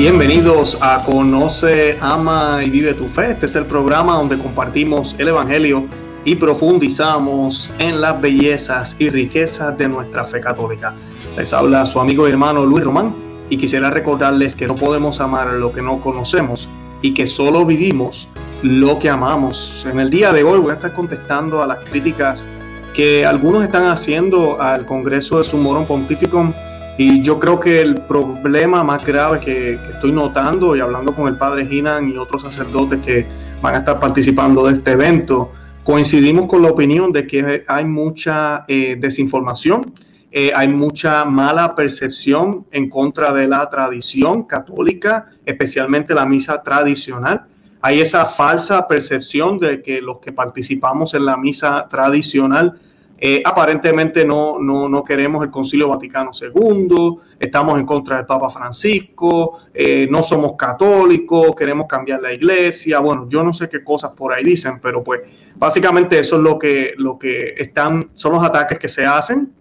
Bienvenidos a Conoce, Ama y Vive tu Fe. Este es el programa donde compartimos el Evangelio y profundizamos en las bellezas y riquezas de nuestra fe católica. Les habla su amigo y hermano Luis Román y quisiera recordarles que no podemos amar lo que no conocemos y que solo vivimos lo que amamos. En el día de hoy voy a estar contestando a las críticas que algunos están haciendo al Congreso de Sumorum Pontificum y yo creo que el problema más grave que, estoy notando y hablando con el padre Ginan y otros sacerdotes que van a estar participando de este evento, coincidimos con la opinión de que hay mucha eh, desinformación, eh, hay mucha mala percepción en contra de la tradición católica, especialmente la misa tradicional. Hay esa falsa percepción de que los que participamos en la misa tradicional eh, aparentemente no, no, queremos el Concilio Vaticano II, estamos en contra del Papa Francisco, eh, no somos católicos, queremos cambiar la iglesia. Bueno, yo no sé qué cosas por ahí dicen, pero pues básicamente eso es lo que, lo que están, son los ataques que se hacen.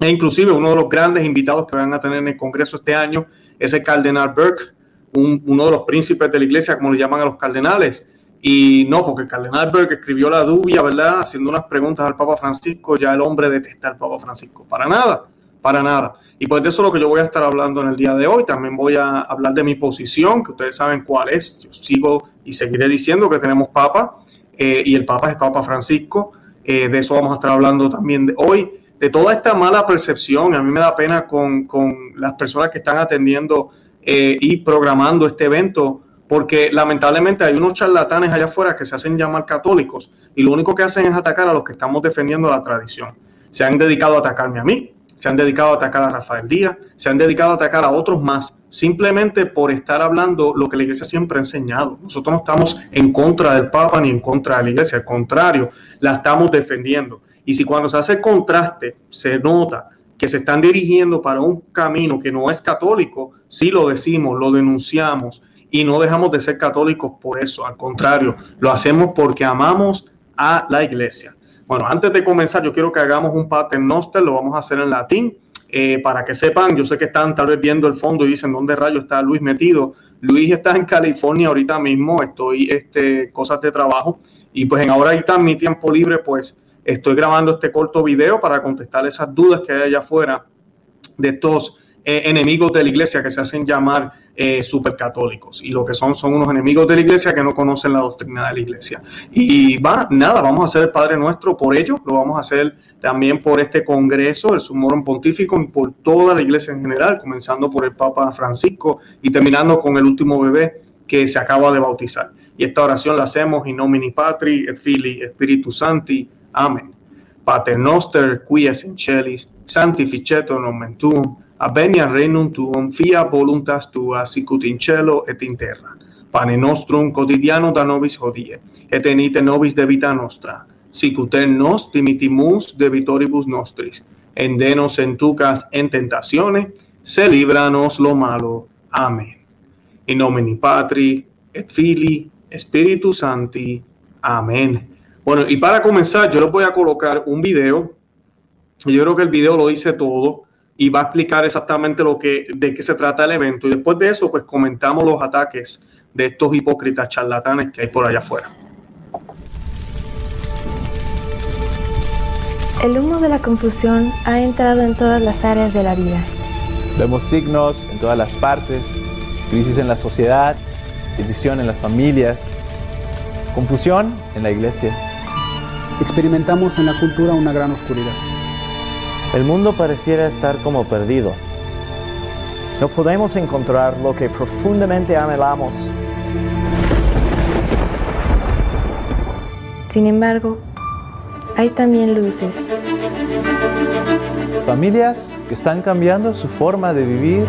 E inclusive uno de los grandes invitados que van a tener en el Congreso este año es el cardenal Burke, uno de los príncipes de la iglesia, como le llaman a los cardenales. Y no, porque el cardenal Berg escribió la dubia, ¿verdad? Haciendo unas preguntas al Papa Francisco, ya el hombre detesta al Papa Francisco. Para nada, para nada. Y pues de eso es lo que yo voy a estar hablando en el día de hoy. También voy a hablar de mi posición, que ustedes saben cuál es. Yo sigo y seguiré diciendo que tenemos Papa, eh, y el Papa es Papa Francisco. Eh, de eso vamos a estar hablando también de hoy. De toda esta mala percepción, a mí me da pena con, con las personas que están atendiendo eh, y programando este evento porque lamentablemente hay unos charlatanes allá afuera que se hacen llamar católicos y lo único que hacen es atacar a los que estamos defendiendo la tradición. Se han dedicado a atacarme a mí, se han dedicado a atacar a Rafael Díaz, se han dedicado a atacar a otros más, simplemente por estar hablando lo que la iglesia siempre ha enseñado. Nosotros no estamos en contra del Papa ni en contra de la iglesia, al contrario, la estamos defendiendo. Y si cuando se hace el contraste se nota que se están dirigiendo para un camino que no es católico, sí lo decimos, lo denunciamos y no dejamos de ser católicos por eso, al contrario, lo hacemos porque amamos a la iglesia. Bueno, antes de comenzar, yo quiero que hagamos un paternoster, lo vamos a hacer en latín, eh, para que sepan, yo sé que están tal vez viendo el fondo y dicen, ¿dónde rayo está Luis metido? Luis está en California ahorita mismo, estoy, este, cosas de trabajo, y pues en ahora está mi tiempo libre, pues estoy grabando este corto video para contestar esas dudas que hay allá afuera de estos eh, enemigos de la iglesia que se hacen llamar eh, supercatólicos y lo que son son unos enemigos de la iglesia que no conocen la doctrina de la iglesia. Y va, nada, vamos a hacer el Padre Nuestro por ello, lo vamos a hacer también por este Congreso, el Sumorum Pontífico y por toda la iglesia en general, comenzando por el Papa Francisco y terminando con el último bebé que se acaba de bautizar. Y esta oración la hacemos in nomine Patri et Filii Spiritus Santi. Amén. Pater noster, qui es in celis, sanctificetur nomen tuum, Avenia renum tuum, fia voluntas tua, sicut in cielo et in terra. Pane nostrum quotidiano da nobis hodie, et enite nobis de vita nostra, sicut en nos dimitimus debitoribus nostris, endenos en tucas en tentazione, se libranos lo malo. Amén. In nomine Patri, et Fili, Espíritu Santi. Amén. Bueno, y para comenzar, yo les voy a colocar un video. Yo creo que el video lo dice todo y va a explicar exactamente lo que, de qué se trata el evento. Y después de eso, pues comentamos los ataques de estos hipócritas charlatanes que hay por allá afuera. El humo de la confusión ha entrado en todas las áreas de la vida. Vemos signos en todas las partes, crisis en la sociedad, división en las familias, confusión en la iglesia. Experimentamos en la cultura una gran oscuridad el mundo pareciera estar como perdido. No podemos encontrar lo que profundamente anhelamos. Sin embargo, hay también luces. Familias que están cambiando su forma de vivir,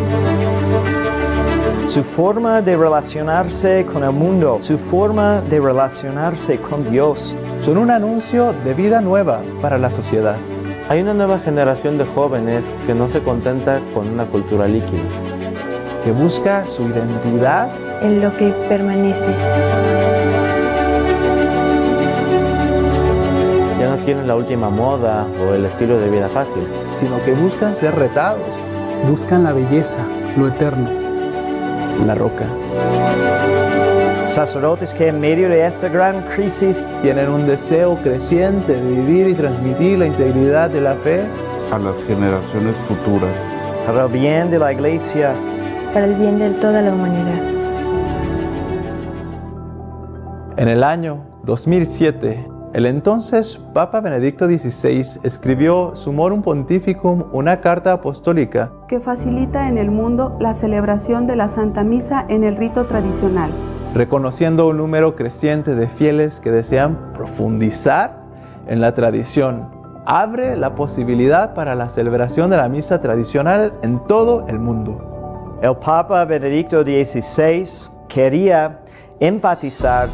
su forma de relacionarse con el mundo, su forma de relacionarse con Dios. Son un anuncio de vida nueva para la sociedad. Hay una nueva generación de jóvenes que no se contenta con una cultura líquida, que busca su identidad en lo que permanece. Ya no quieren la última moda o el estilo de vida fácil, sino que buscan ser retados. Buscan la belleza, lo eterno. la roca. Sacerdotes que en medio de esta gran crisis Tienen un deseo creciente de vivir y transmitir la integridad de la fe a las generaciones futuras. para el bien de la iglesia para el bien de toda la humanidad. En el año 2007, el entonces Papa Benedicto XVI escribió Sumorum Pontificum, una carta apostólica que facilita en el mundo la celebración de la Santa Misa en el rito tradicional. Reconociendo un número creciente de fieles que desean profundizar en la tradición. Abre la posibilidad para la celebración de la misa tradicional en todo el mundo. El Papa Benedicto XVI quería enfatizar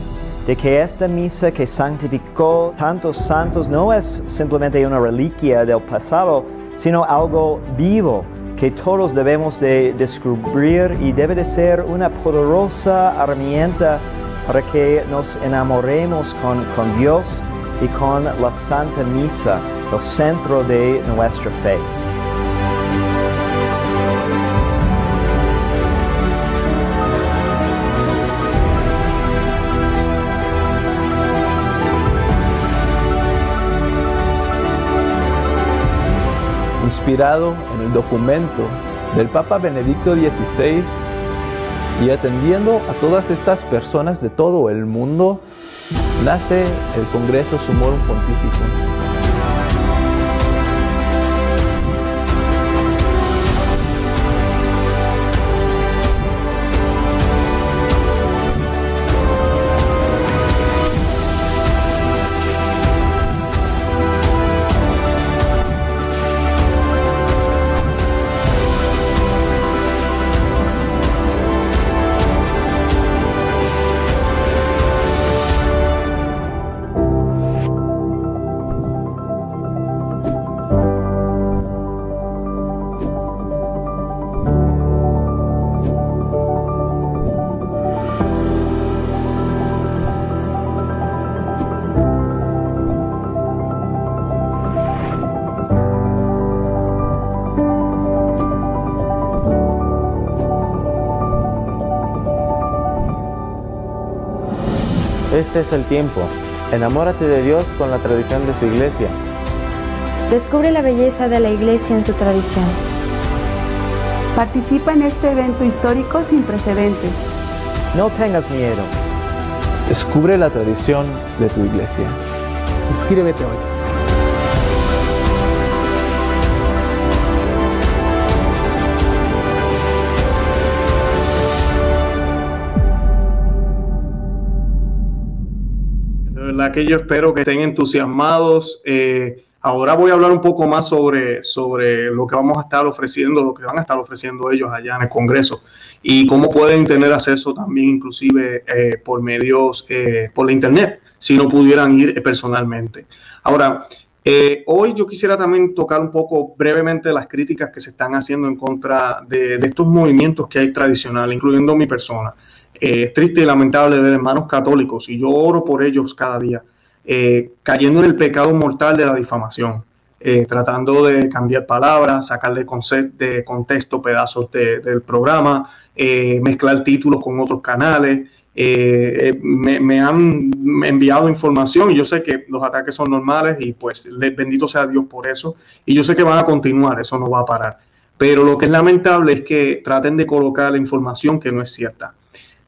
de que esta misa que santificó tantos santos no es simplemente una reliquia del pasado, sino algo vivo que todos debemos de descubrir y debe de ser una poderosa herramienta para que nos enamoremos con, con Dios y con la Santa Misa, el centro de nuestra fe. Inspirado en el documento del Papa Benedicto XVI y atendiendo a todas estas personas de todo el mundo, nace el Congreso Sumorum Pontificum. Este es el tiempo. Enamórate de Dios con la tradición de su iglesia. Descubre la belleza de la iglesia en su tradición. Participa en este evento histórico sin precedentes. No tengas miedo. Descubre la tradición de tu iglesia. Inscríbete hoy. Que yo espero que estén entusiasmados. Eh, ahora voy a hablar un poco más sobre, sobre lo que vamos a estar ofreciendo, lo que van a estar ofreciendo ellos allá en el Congreso y cómo pueden tener acceso también inclusive eh, por medios, eh, por la Internet, si no pudieran ir personalmente. Ahora, hoy yo quisiera también tocar un poco brevemente las críticas que se están haciendo en contra de, de estos movimientos que hay tradicionales, incluyendo mi persona. Eh, es triste y lamentable ver hermanos católicos, y yo oro por ellos cada día, eh, cayendo en el pecado mortal de la difamación, eh, tratando de cambiar palabras, sacarle de contexto pedazos de- del programa, mezclar títulos con otros canales. Me, me han enviado información y yo sé que los ataques son normales y pues bendito sea Dios por eso. Y yo sé que van a continuar, eso no va a parar. Pero lo que es lamentable es que traten de colocar la información que no es cierta.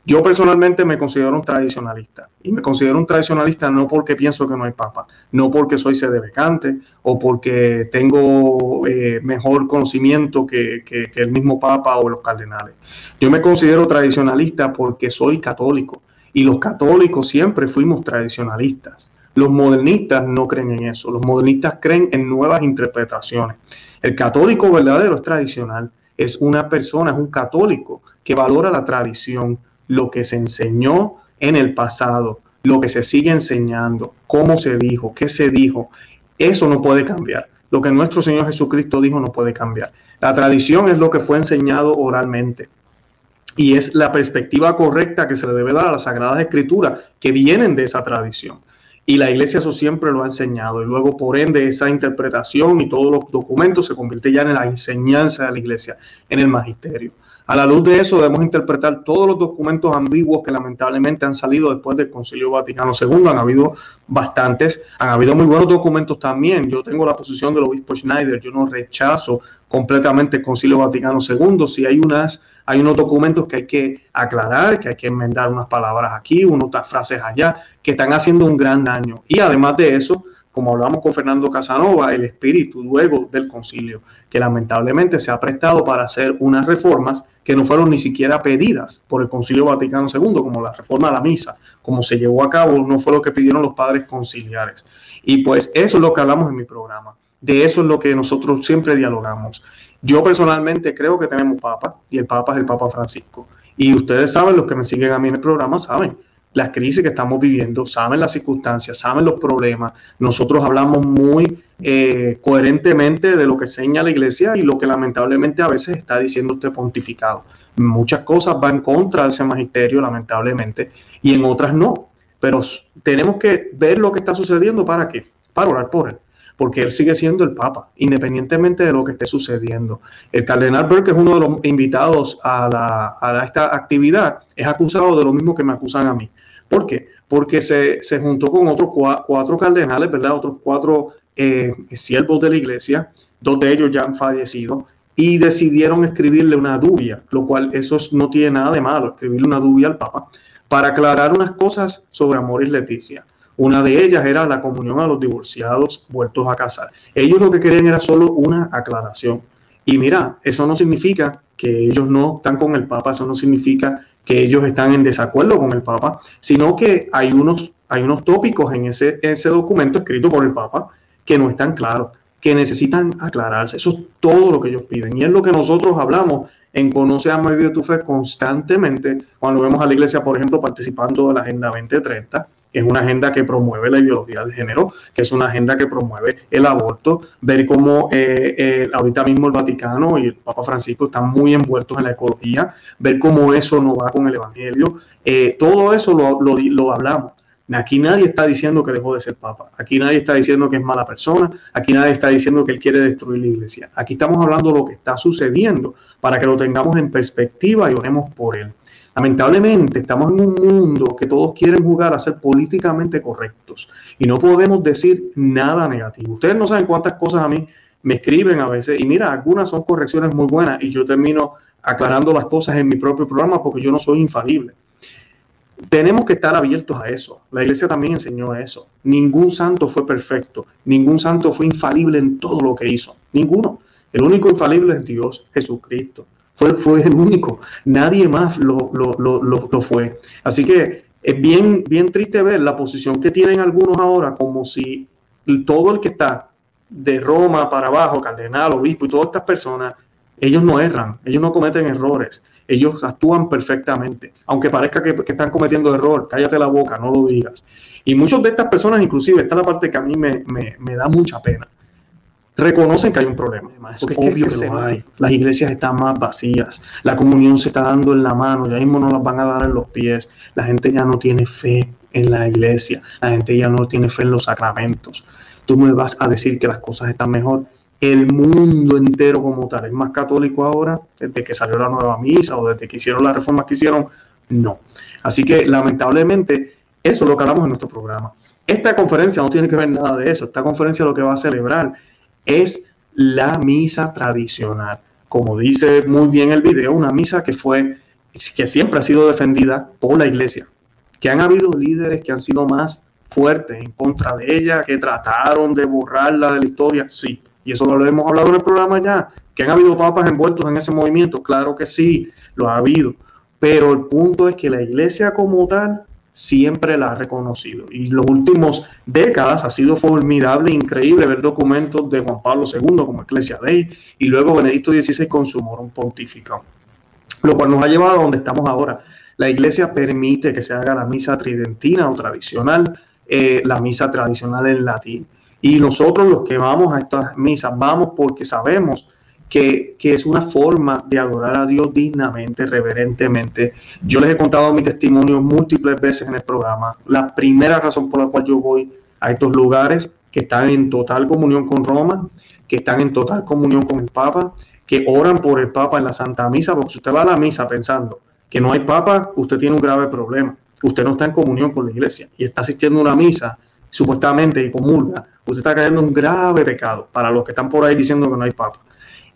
Yo personalmente me considero un tradicionalista y me considero un tradicionalista no porque pienso que no hay papa, no porque soy sedevecante o porque tengo eh, mejor conocimiento que, que- que el mismo papa o los cardenales. Yo me considero tradicionalista porque soy católico y los católicos siempre fuimos tradicionalistas. Los modernistas no creen en eso, los modernistas creen en nuevas interpretaciones. El católico verdadero es tradicional, es una persona, es un católico que valora la tradición, lo que se enseñó en el pasado, lo que se sigue enseñando, cómo se dijo, qué se dijo. Eso no puede cambiar. Lo que nuestro Señor Jesucristo dijo no puede cambiar. La tradición es lo que fue enseñado oralmente y es la perspectiva correcta que se le debe dar a las Sagradas Escrituras que vienen de esa tradición. Y la iglesia eso siempre lo ha enseñado. Y luego, por ende, esa interpretación y todos los documentos se convierte ya en la enseñanza de la iglesia, en el magisterio. A la luz de eso debemos interpretar todos los documentos ambiguos que lamentablemente han salido después del Concilio Vaticano II. Han habido bastantes, han habido muy buenos documentos también. Yo tengo la posición del obispo Schneider, yo no rechazo completamente el Concilio Vaticano II. Si hay unas hay unos documentos que hay que aclarar, que hay que enmendar unas palabras aquí, unas frases allá, que están haciendo un gran daño. Y además de eso, como hablamos con Fernando Casanova, el espíritu luego del concilio, que lamentablemente se ha prestado para hacer unas reformas que no fueron ni siquiera pedidas por el Concilio Vaticano II, como la reforma a la misa, como se llevó a cabo, no fue lo que pidieron los padres conciliares. Y pues eso es lo que hablamos en mi programa. De eso es lo que nosotros siempre dialogamos. Yo personalmente creo que tenemos Papa y el Papa es el Papa Francisco. Y ustedes saben, los que me siguen a mí en el programa saben, las crisis que estamos viviendo, saben las circunstancias, saben los problemas.Nosotros hablamos muy eh, coherentemente de lo que enseña la iglesia y lo que lamentablemente a veces está diciendo este pontificado. Muchas cosas van contra ese magisterio, lamentablemente, y en otras no. Pero tenemos que ver lo que está sucediendo para qué? Para orar por él porque él sigue siendo el Papa, independientemente de lo que esté sucediendo. El cardenal Burke es uno de los invitados a, a, esta actividad, es acusado de lo mismo que me acusan a mí. ¿Por qué? Porque se, juntó con otros cuatro, cardenales, ¿verdad? Otros cuatro eh, siervos de la iglesia, dos de ellos ya han fallecido, y decidieron escribirle una dubia, lo cual eso no tiene nada de malo, escribirle una dubia al Papa, para aclarar unas cosas sobre Amor y Leticia. Una de ellas era la comunión a los divorciados vueltos a casar. Ellos lo que querían era solo una aclaración. Y mira, eso no significa que ellos no están con el Papa, eso no significa que ellos están en desacuerdo con el Papa, sino que hay unos, hay unos tópicos en ese, ese documento escrito por el Papa que no están claros, que necesitan aclararse. Eso es todo lo que ellos piden. Y es lo que nosotros hablamos en Conoce, a Vive tu Fe constantemente cuando vemos a la iglesia, por ejemplo, participando de la Agenda 2030 es una agenda que promueve la ideología de género, que es una agenda que promueve el aborto, ver cómo eh, eh, ahorita mismo el Vaticano y el Papa Francisco están muy envueltos en la ecología, ver cómo eso no va con el Evangelio, eh, todo eso lo, lo, hablamos. Aquí nadie está diciendo que dejó de ser papa. Aquí nadie está diciendo que es mala persona. Aquí nadie está diciendo que él quiere destruir la iglesia. Aquí estamos hablando de lo que está sucediendo para que lo tengamos en perspectiva y oremos por él. Lamentablemente estamos en un mundo que todos quieren jugar a ser políticamente correctos y no podemos decir nada negativo. Ustedes no saben cuántas cosas a mí me escriben a veces y mira, algunas son correcciones muy buenas y yo termino aclarando las cosas en mi propio programa porque yo no soy infalible. Tenemos que estar abiertos a eso. La iglesia también enseñó eso. Ningún santo fue perfecto, ningún santo fue infalible en todo lo que hizo. Ninguno. El único infalible es Dios, Jesucristo. Fue, fue el único. Nadie más lo, lo, fue. Así que es bien, bien triste ver la posición que tienen algunos ahora, como si todo el que está de Roma para abajo, cardenal, obispo y todas estas personas, ellos no erran, ellos no cometen errores, ellos actúan perfectamente, aunque parezca que, están cometiendo error, cállate la boca, no lo digas. Y muchas de estas personas, inclusive, esta es la parte que a mí me, me da mucha pena reconocen que hay un problema. Es obvio que, lo hay. Las iglesias están más vacías. La comunión se está dando en la mano. Ya mismo no las van a dar en los pies. La gente ya no tiene fe en la iglesia. La gente ya no tiene fe en los sacramentos. Tú me vas a decir que las cosas están mejor. El mundo entero como tal es más católico ahora desde que salió la nueva misa o desde que hicieron las reformas que hicieron. No. Así que lamentablemente eso es lo que hablamos en nuestro programa. Esta conferencia no tiene que ver nada de eso. Esta conferencia lo que va a celebrar es la misa tradicional. Como dice muy bien el video, una misa que fue, que siempre ha sido defendida por la iglesia. Que han habido líderes que han sido más fuertes en contra de ella, que trataron de borrarla de la historia, sí. Y eso lo hemos hablado en el programa ya. Que han habido papas envueltos en ese movimiento, claro que sí, lo ha habido. Pero el punto es que la iglesia como tal siempre la ha reconocido. Y los últimos décadas ha sido formidable increíble ver documentos de Juan Pablo II como Ecclesia Dei y luego Benedicto XVI con su morum pontificio. Lo cual nos ha llevado a donde estamos ahora. La iglesia permite que se haga la misa tridentina o tradicional, eh, la misa tradicional en latín. Y nosotros los que vamos a estas misas, vamos porque sabemos que, es una forma de adorar a Dios dignamente, reverentemente. Yo les he contado mi testimonio múltiples veces en el programa. La primera razón por la cual yo voy a estos lugares que están en total comunión con Roma, que están en total comunión con el Papa, que oran por el Papa en la Santa Misa, porque si usted va a la misa pensando que no hay Papa, usted tiene un grave problema. Usted no está en comunión con la iglesia y está asistiendo a una misa supuestamente y comulga, usted está cayendo en un grave pecado para los que están por ahí diciendo que no hay Papa.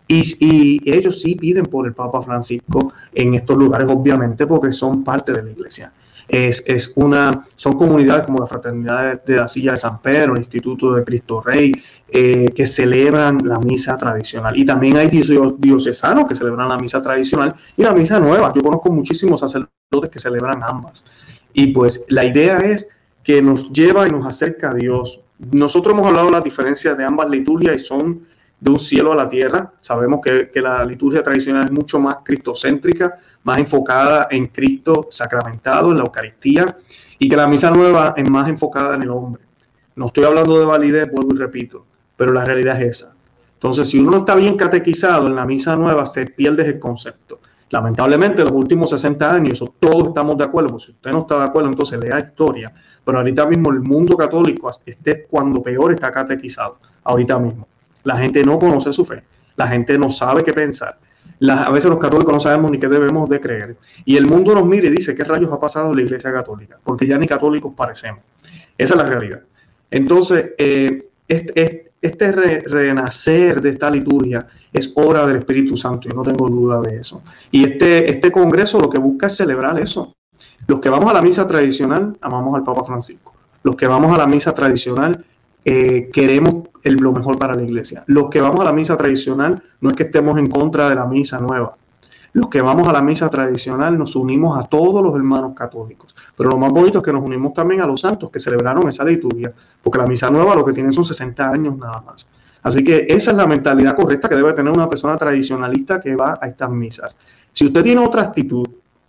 Y, ellos sí piden por el Papa Francisco en estos lugares, obviamente, porque son parte de la iglesia. Es, es, una, son comunidades como la Fraternidad de, la Silla de San Pedro, el Instituto de Cristo Rey, eh, que celebran la misa tradicional. Y también hay diocesanos que celebran la misa tradicional y la misa nueva. Yo conozco muchísimos sacerdotes que celebran ambas. Y pues la idea es que nos lleva y nos acerca a Dios. Nosotros hemos hablado de las diferencias de ambas liturgias y son de un cielo a la tierra. Sabemos que, la liturgia tradicional es mucho más cristocéntrica, más enfocada en Cristo sacramentado, en la Eucaristía, y que la misa nueva es más enfocada en el hombre. No estoy hablando de validez, vuelvo y repito, pero la realidad es esa. Entonces, si uno no está bien catequizado en la misa nueva, se pierde el concepto. Lamentablemente, los últimos 60 años, todos estamos de acuerdo. Si usted no está de acuerdo, entonces lea historia. Pero ahorita mismo el mundo católico esté cuando peor está catequizado. Ahorita mismo. La gente no conoce su fe, la gente no sabe qué pensar. a veces los católicos no sabemos ni qué debemos de creer. Y el mundo nos mira y dice, ¿qué rayos ha pasado en la iglesia católica? Porque ya ni católicos parecemos. Esa es la realidad. Entonces, eh, este, renacer de esta liturgia es obra del Espíritu Santo, yo no tengo duda de eso. Y este, este congreso lo que busca es celebrar eso. Los que vamos a la misa tradicional, amamos al Papa Francisco. Los que vamos a la misa tradicional, eh, queremos lo mejor para la iglesia. Los que vamos a la misa tradicional no es que estemos en contra de la misa nueva. Los que vamos a la misa tradicional nos unimos a todos los hermanos católicos. Pero lo más bonito es que nos unimos también a los santos que celebraron esa liturgia, porque la misa nueva lo que tiene son 60 años nada más. Así que esa es la mentalidad correcta que debe tener una persona tradicionalista que va a estas misas. Si usted tiene otra actitud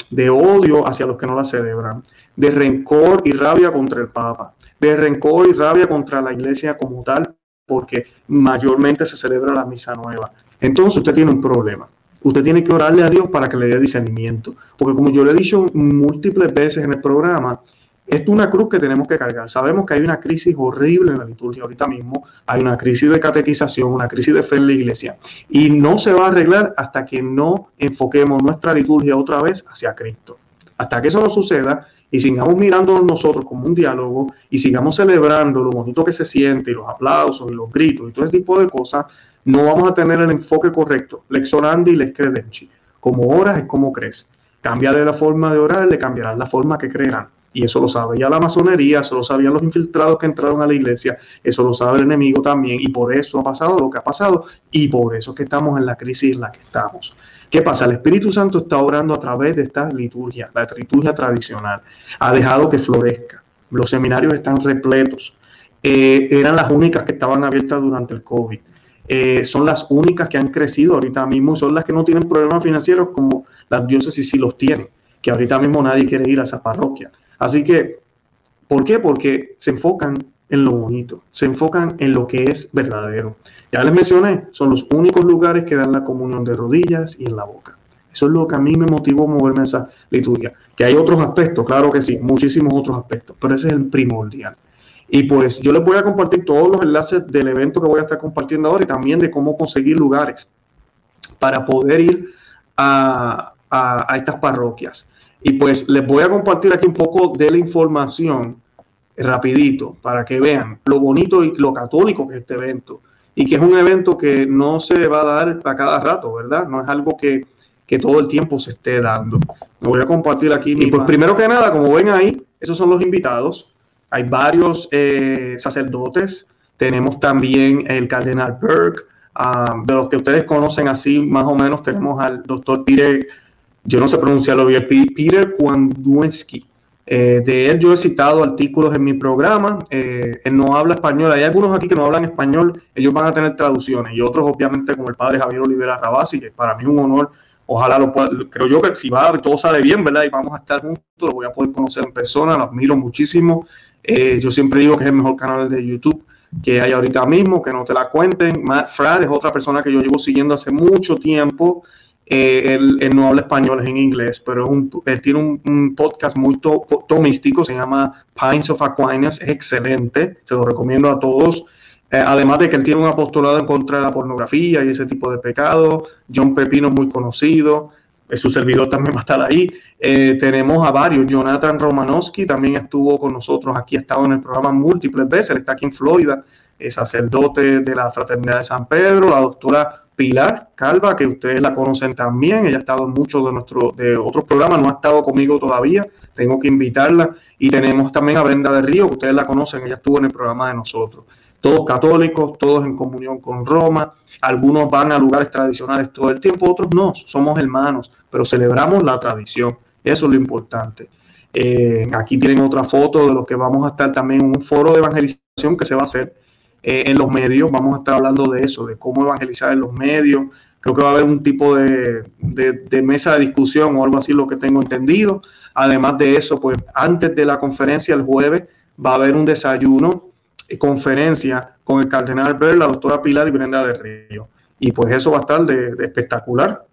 de odio hacia los que no la celebran, de rencor y rabia contra el Papa, de rencor y rabia contra la iglesia como tal, porque mayormente se celebra la misa nueva. Entonces usted tiene un problema. Usted tiene que orarle a Dios para que le dé discernimiento. Porque como yo le he dicho múltiples veces en el programa, es una cruz que tenemos que cargar. Sabemos que hay una crisis horrible en la liturgia ahorita mismo. Hay una crisis de catequización, una crisis de fe en la iglesia. Y no se va a arreglar hasta que no enfoquemos nuestra liturgia otra vez hacia Cristo. Hasta que eso no suceda, y sigamos mirándonos nosotros como un diálogo y sigamos celebrando lo bonito que se siente y los aplausos y los gritos y todo ese tipo de cosas, no vamos a tener el enfoque correcto. Lex orandi y lex credenci. Como oras es como crees. Cambiarle la forma de orar, le cambiarán la forma que creerán. Y eso lo sabe ya la masonería, eso lo sabían los infiltrados que entraron a la iglesia, eso lo sabe el enemigo también. Y por eso ha pasado lo que ha pasado y por eso es que estamos en la crisis en la que estamos. ¿Qué pasa? El Espíritu Santo está obrando a través de esta liturgia, la liturgia tradicional. Ha dejado que florezca. Los seminarios están repletos. Eh, eran las únicas que estaban abiertas durante el COVID. Eh, son las únicas que han crecido ahorita mismo, son las que no tienen problemas financieros como las diócesis sí los tienen, que ahorita mismo nadie quiere ir a esa parroquia. Así que, ¿por qué? Porque se enfocan en lo bonito, se enfocan en lo que es verdadero. Ya les mencioné, son los únicos lugares que dan la comunión de rodillas y en la boca. Eso es lo que a mí me motivó a moverme a esa liturgia. Que hay otros aspectos, claro que sí, muchísimos otros aspectos, pero ese es el primordial. Y pues yo les voy a compartir todos los enlaces del evento que voy a estar compartiendo ahora y también de cómo conseguir lugares para poder ir a, a estas parroquias. Y pues les voy a compartir aquí un poco de la información rapidito para que vean lo bonito y lo católico que es este evento y que es un evento que no se va a dar a cada rato, ¿verdad? No es algo que, todo el tiempo se esté dando. Me voy a compartir aquí. Y pues primero que nada, como ven ahí, esos son los invitados. Hay varios eh, sacerdotes. Tenemos también el cardenal Burke. Ah, de los que ustedes conocen así, más o menos, tenemos al doctor Peter, yo no sé pronunciarlo bien, Peter Kwanduensky. Eh, de él yo he citado artículos en mi programa. Eh, él no habla español. Hay algunos aquí que no hablan español. Ellos van a tener traducciones. Y otros, obviamente, como el padre Javier Olivera Rabasi, que para mí es un honor. Ojalá lo pueda. Creo yo que si va, todo sale bien, ¿verdad? Y vamos a estar juntos. Lo voy a poder conocer en persona. Lo admiro muchísimo. Eh, yo siempre digo que es el mejor canal de YouTube que hay ahorita mismo. Que no te la cuenten. Matt Frad es otra persona que yo llevo siguiendo hace mucho tiempo. Eh, él, no habla español, es en inglés, pero él tiene un, podcast muy tomístico, se llama Pines of Aquinas, es excelente, se lo recomiendo a todos. Eh, además de que él tiene un apostolado en contra de la pornografía y ese tipo de pecados. John Pepino es muy conocido. Eh, su servidor también va a estar ahí. Eh, tenemos a varios. Jonathan Romanowski también estuvo con nosotros aquí, ha estado en el programa múltiples veces. Él está aquí en Florida, es sacerdote de la Fraternidad de San Pedro. La doctora Pilar Calva, que ustedes la conocen también. Ella ha estado en muchos de, nuestros de otros programas, no ha estado conmigo todavía. Tengo que invitarla. Y tenemos también a Brenda de Río, que ustedes la conocen. Ella estuvo en el programa de nosotros todos católicos, todos en comunión con Roma, algunos van a lugares tradicionales todo el tiempo, otros no, somos hermanos, pero celebramos la tradición, eso es lo importante. Eh, aquí tienen otra foto de lo que vamos a estar también en un foro de evangelización que se va a hacer eh, en los medios, vamos a estar hablando de eso, de cómo evangelizar en los medios, creo que va a haber un tipo de, de mesa de discusión o algo así, lo que tengo entendido. Además de eso, pues antes de la conferencia el jueves va a haber un desayuno conferencia con el cardenal Ver, la doctora Pilar y Brenda de Río. Y pues eso va a estar de, espectacular.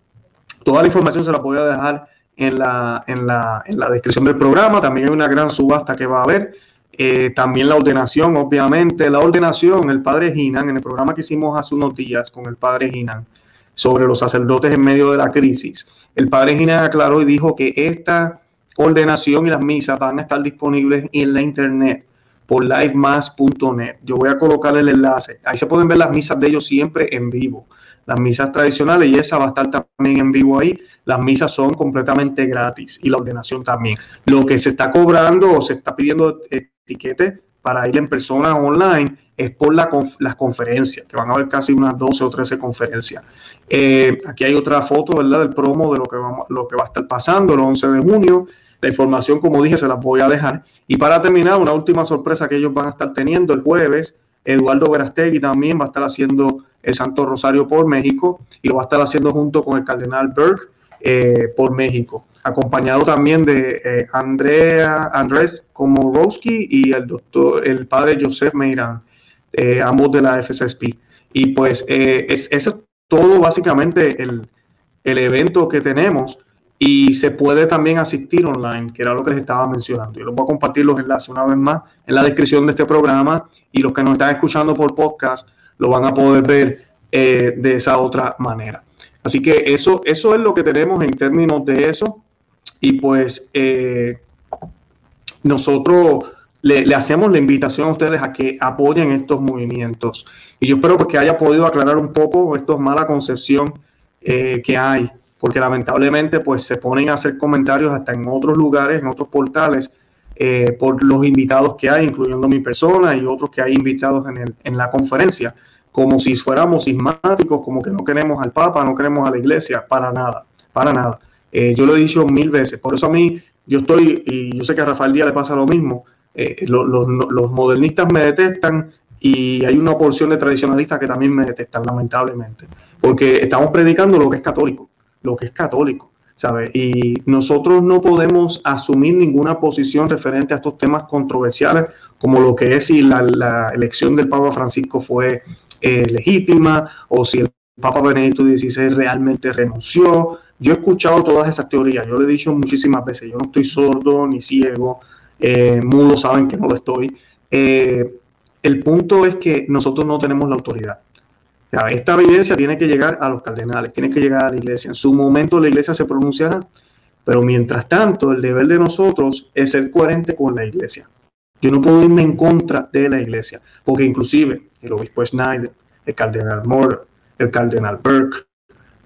Toda la información se la voy a dejar en la, en, la, en la descripción del programa. También hay una gran subasta que va a haber. Eh, también la ordenación, obviamente. La ordenación, el padre Ginan, en el programa que hicimos hace unos días con el padre Ginan sobre los sacerdotes en medio de la crisis. El padre Ginan aclaró y dijo que esta ordenación y las misas van a estar disponibles en la internet por livemas.net. Yo voy a colocar el enlace. Ahí se pueden ver las misas de ellos siempre en vivo. Las misas tradicionales y esa va a estar también en vivo ahí. Las misas son completamente gratis y la ordenación también. Lo que se está cobrando o se está pidiendo etiquete para ir en persona online es por la las conferencias, que van a haber casi unas 12 o 13 conferencias. Eh, aquí hay otra foto, ¿verdad? Del promo de lo que, vamos, lo que va a estar pasando el 11 de junio. La información, como dije, se las voy a dejar. Y para terminar, una última sorpresa que ellos van a estar teniendo el jueves, Eduardo Verastegui también va a estar haciendo el Santo Rosario por México y lo va a estar haciendo junto con el Cardenal Berg eh, por México, acompañado también de eh, Andrea, Andrés Komorowski y el doctor, el padre Joseph Meirán, eh, ambos de la FSSP. Y pues es, es todo básicamente el, el evento que tenemos y se puede también asistir online, que era lo que les estaba mencionando. Yo les voy a compartir los enlaces una vez más en la descripción de este programa y los que nos están escuchando por podcast lo van a poder ver eh, de esa otra manera. Así que eso, eso es lo que tenemos en términos de eso. Y pues eh, nosotros le, hacemos la invitación a ustedes a que apoyen estos movimientos. Y yo espero que haya podido aclarar un poco esto mala concepción eh, que hay porque lamentablemente pues se ponen a hacer comentarios hasta en otros lugares, en otros portales, eh, por los invitados que hay, incluyendo mi persona y otros que hay invitados en, el, en la conferencia, como si fuéramos sismáticos, como que no queremos al Papa, no queremos a la Iglesia, para nada, para nada. Eh, yo lo he dicho mil veces, por eso a mí, yo estoy, y yo sé que a Rafael Díaz le pasa lo mismo, eh, los, modernistas me detestan y hay una porción de tradicionalistas que también me detestan, lamentablemente, porque estamos predicando lo que es católico lo que es católico, ¿sabe? Y nosotros no podemos asumir ninguna posición referente a estos temas controversiales, como lo que es si la, elección del Papa Francisco fue eh, legítima o si el Papa Benedicto XVI realmente renunció. Yo he escuchado todas esas teorías, yo le he dicho muchísimas veces, yo no estoy sordo ni ciego, eh, mudos saben que no lo estoy. Eh, el punto es que nosotros no tenemos la autoridad esta evidencia tiene que llegar a los cardenales, tiene que llegar a la iglesia. En su momento la iglesia se pronunciará, pero mientras tanto el deber de nosotros es ser coherente con la iglesia. Yo no puedo irme en contra de la iglesia, porque inclusive el obispo Schneider, el cardenal Moore, el cardenal Burke,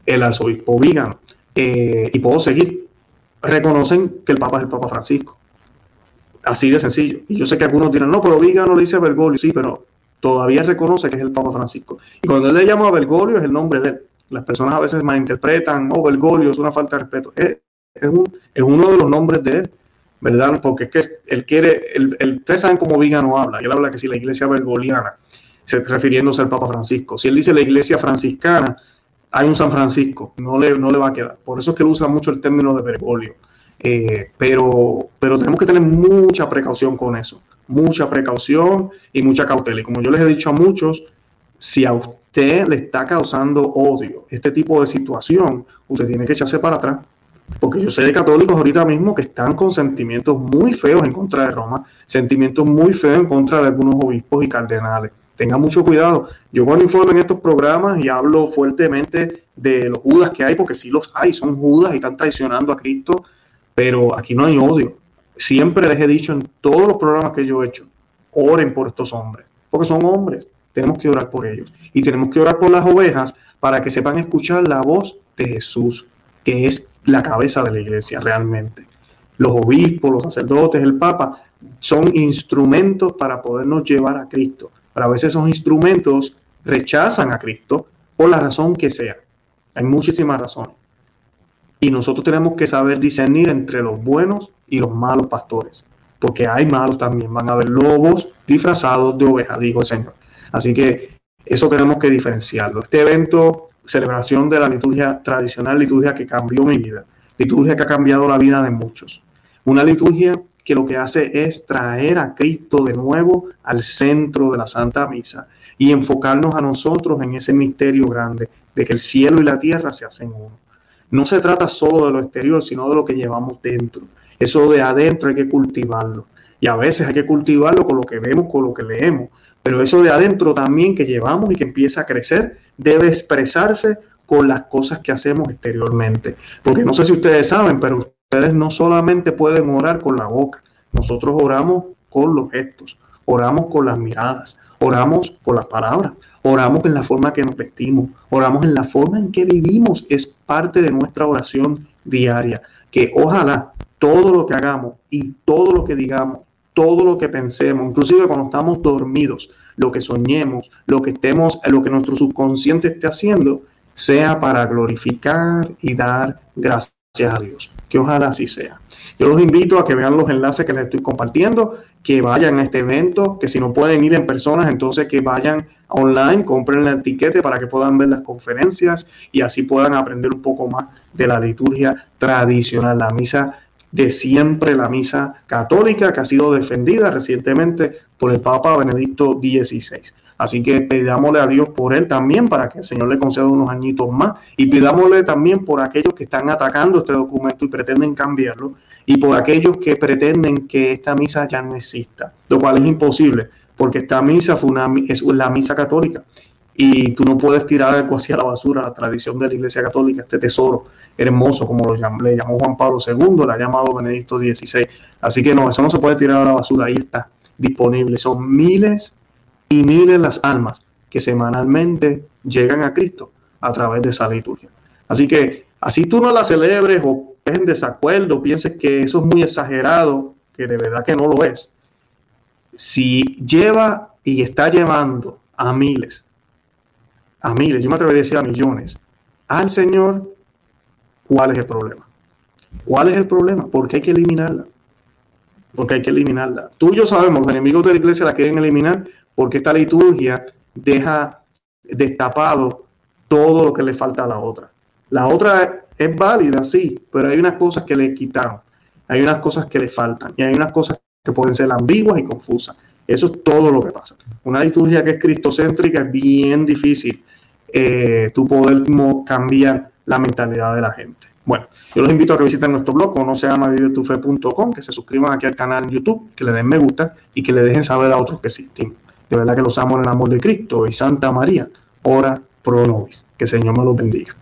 el arzobispo Vigan, eh, y puedo seguir, reconocen que el Papa es el Papa Francisco. Así de sencillo. Y yo sé que algunos dirán, no, pero Vigan no lo dice Bergoglio. Sí, pero todavía reconoce que es el Papa Francisco. Y cuando él le llama a Bergoglio es el nombre de él. Las personas a veces malinterpretan, oh, Bergoglio es una falta de respeto. Es, uno de los nombres de él, ¿verdad? Porque es que él quiere, ustedes saben cómo no habla, él habla que si la iglesia bergoliana, refiriéndose al Papa Francisco. Si él dice la iglesia franciscana, hay un San Francisco, no le, no le va a quedar. Por eso es que usa mucho el término de Bergoglio. Eh, pero, pero tenemos que tener mucha precaución con eso mucha precaución y mucha cautela. Y como yo les he dicho a muchos, si a usted le está causando odio este tipo de situación, usted tiene que echarse para atrás. Porque yo sé de católicos ahorita mismo que están con sentimientos muy feos en contra de Roma, sentimientos muy feos en contra de algunos obispos y cardenales. Tenga mucho cuidado. Yo cuando informo en estos programas y hablo fuertemente de los judas que hay, porque sí los hay, son judas y están traicionando a Cristo, pero aquí no hay odio. Siempre les he dicho en todos los programas que yo he hecho, oren por estos hombres, porque son hombres, tenemos que orar por ellos y tenemos que orar por las ovejas para que sepan escuchar la voz de Jesús, que es la cabeza de la iglesia realmente. Los obispos, los sacerdotes, el Papa, son instrumentos para podernos llevar a Cristo. Pero a veces esos instrumentos rechazan a Cristo por la razón que sea. Hay muchísimas razones. Y nosotros tenemos que saber discernir entre los buenos y los malos pastores. Porque hay malos también. Van a haber lobos disfrazados de ovejas, dijo el Señor. Así que eso tenemos que diferenciarlo. Este evento, celebración de la liturgia tradicional, liturgia que cambió mi vida, liturgia que ha cambiado la vida de muchos. Una liturgia que lo que hace es traer a Cristo de nuevo al centro de la Santa Misa y enfocarnos a nosotros en ese misterio grande de que el cielo y la tierra se hacen uno. No se trata solo de lo exterior, sino de lo que llevamos dentro. Eso de adentro hay que cultivarlo. Y a veces hay que cultivarlo con lo que vemos, con lo que leemos. Pero eso de adentro también que llevamos y que empieza a crecer, debe expresarse con las cosas que hacemos exteriormente. Porque no sé si ustedes saben, pero ustedes no solamente pueden orar con la boca, nosotros oramos con los gestos, oramos con las miradas, oramos con las palabras, oramos en la forma que nos vestimos, oramos en la forma en que vivimos, es parte de nuestra oración diaria, que ojalá todo lo que hagamos y todo lo que digamos, todo lo que pensemos, inclusive cuando estamos dormidos, lo que soñemos, lo que estemos, lo que nuestro subconsciente esté haciendo, sea para glorificar y dar gracias a Dios. Que ojalá así sea. Yo los invito a que vean los enlaces que les estoy compartiendo, que vayan a este evento, que si no pueden ir en personas, entonces que vayan online, compren el etiquete para que puedan ver las conferencias y así puedan aprender un poco más de la liturgia tradicional, la misa de siempre, la misa católica que ha sido defendida recientemente por el Papa Benedicto XVI. Así que pidámosle a Dios por él también para que el Señor le conceda unos añitos más. Y pidámosle también por aquellos que están atacando este documento y pretenden cambiarlo y por aquellos que pretenden que esta misa ya no exista, lo cual es imposible porque esta misa fue una, es la misa católica. Y tú no puedes tirar algo hacia la basura, la tradición de la Iglesia Católica, este tesoro hermoso, como lo le llamó Juan Pablo II, le ha llamado Benedicto XVI. Así que no, eso no se puede tirar a la basura, ahí está, disponible. Son miles y miles las almas que semanalmente llegan a Cristo a través de esa liturgia. Así que, así tú no la celebres o estés en desacuerdo, pienses que eso es muy exagerado, que de verdad que no lo es. Si lleva y está llevando a miles, a miles, yo me atrevería a decir a millones, al Señor, ¿cuál es el problema? ¿Cuál es el problema? Porque hay que eliminarla. Porque hay que eliminarla. Tú y yo sabemos, los enemigos de la iglesia la quieren eliminar porque esta liturgia deja destapado todo lo que le falta a la otra. La otra es válida, sí, pero hay unas cosas que le quitaron, hay unas cosas que le faltan y hay unas cosas que pueden ser ambiguas y confusas. Eso es todo lo que pasa. Una liturgia que es cristocéntrica es bien difícil eh, tú poder cambiar la mentalidad de la gente. Bueno, yo los invito a que visiten nuestro blog, no se llama vivetufe.com, que se suscriban aquí al canal en YouTube, que le den me gusta y que le dejen saber a otros que existimos. De verdad que los amo en el amor de Cristo y Santa María, ora pro nobis. Que el Señor me los bendiga.